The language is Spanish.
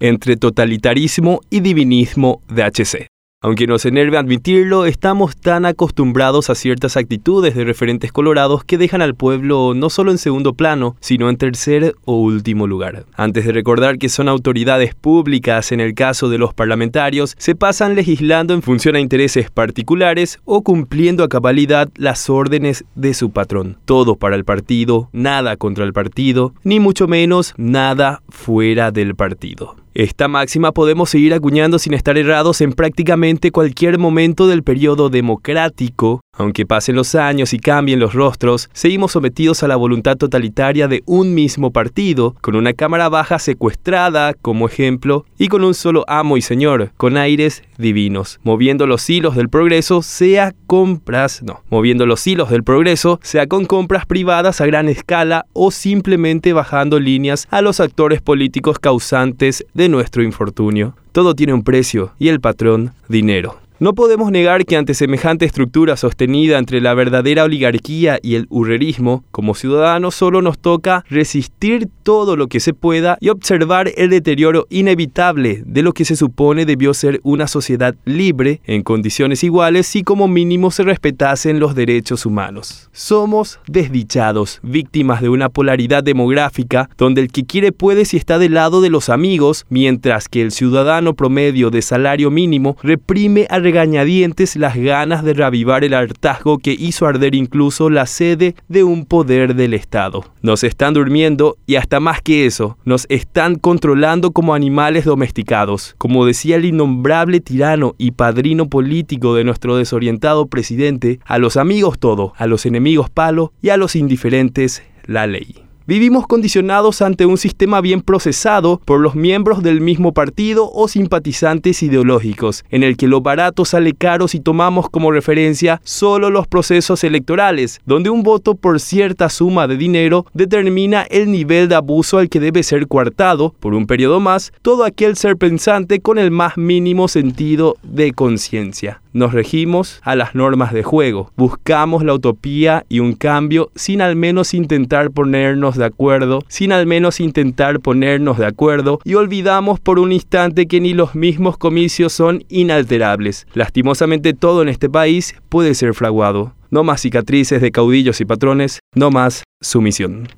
entre totalitarismo y divinismo de HC. Aunque nos enerve admitirlo, estamos tan acostumbrados a ciertas actitudes de referentes colorados que dejan al pueblo no solo en segundo plano, sino en tercer o último lugar. Antes de recordar que son autoridades públicas en el caso de los parlamentarios, se pasan legislando en función a intereses particulares o cumpliendo a cabalidad las órdenes de su patrón. Todo para el partido, nada contra el partido, ni mucho menos nada fuera del partido. Esta máxima podemos seguir acuñando sin estar errados en prácticamente cualquier momento del periodo democrático aunque pasen los años y cambien los rostros, seguimos sometidos a la voluntad totalitaria de un mismo partido, con una Cámara Baja secuestrada como ejemplo y con un solo amo y señor, con aires divinos, moviendo los hilos del progreso, sea compras, no, moviendo los hilos del progreso, sea con compras privadas a gran escala o simplemente bajando líneas a los actores políticos causantes de nuestro infortunio. Todo tiene un precio y el patrón, dinero. No podemos negar que ante semejante estructura sostenida entre la verdadera oligarquía y el urrerismo, como ciudadanos solo nos toca resistir todo lo que se pueda y observar el deterioro inevitable de lo que se supone debió ser una sociedad libre, en condiciones iguales y como mínimo se respetasen los derechos humanos. Somos desdichados, víctimas de una polaridad demográfica donde el que quiere puede si está del lado de los amigos, mientras que el ciudadano promedio de salario mínimo reprime a regañadientes las ganas de reavivar el hartazgo que hizo arder incluso la sede de un poder del Estado. Nos están durmiendo y hasta más que eso, nos están controlando como animales domesticados. Como decía el innombrable tirano y padrino político de nuestro desorientado presidente, a los amigos todo, a los enemigos palo y a los indiferentes la ley. Vivimos condicionados ante un sistema bien procesado por los miembros del mismo partido o simpatizantes ideológicos, en el que lo barato sale caro si tomamos como referencia solo los procesos electorales, donde un voto por cierta suma de dinero determina el nivel de abuso al que debe ser coartado, por un periodo más, todo aquel ser pensante con el más mínimo sentido de conciencia. Nos regimos a las normas de juego, buscamos la utopía y un cambio sin al menos intentar ponernos de acuerdo, sin al menos intentar ponernos de acuerdo y olvidamos por un instante que ni los mismos comicios son inalterables. Lastimosamente todo en este país puede ser fraguado. No más cicatrices de caudillos y patrones, no más sumisión.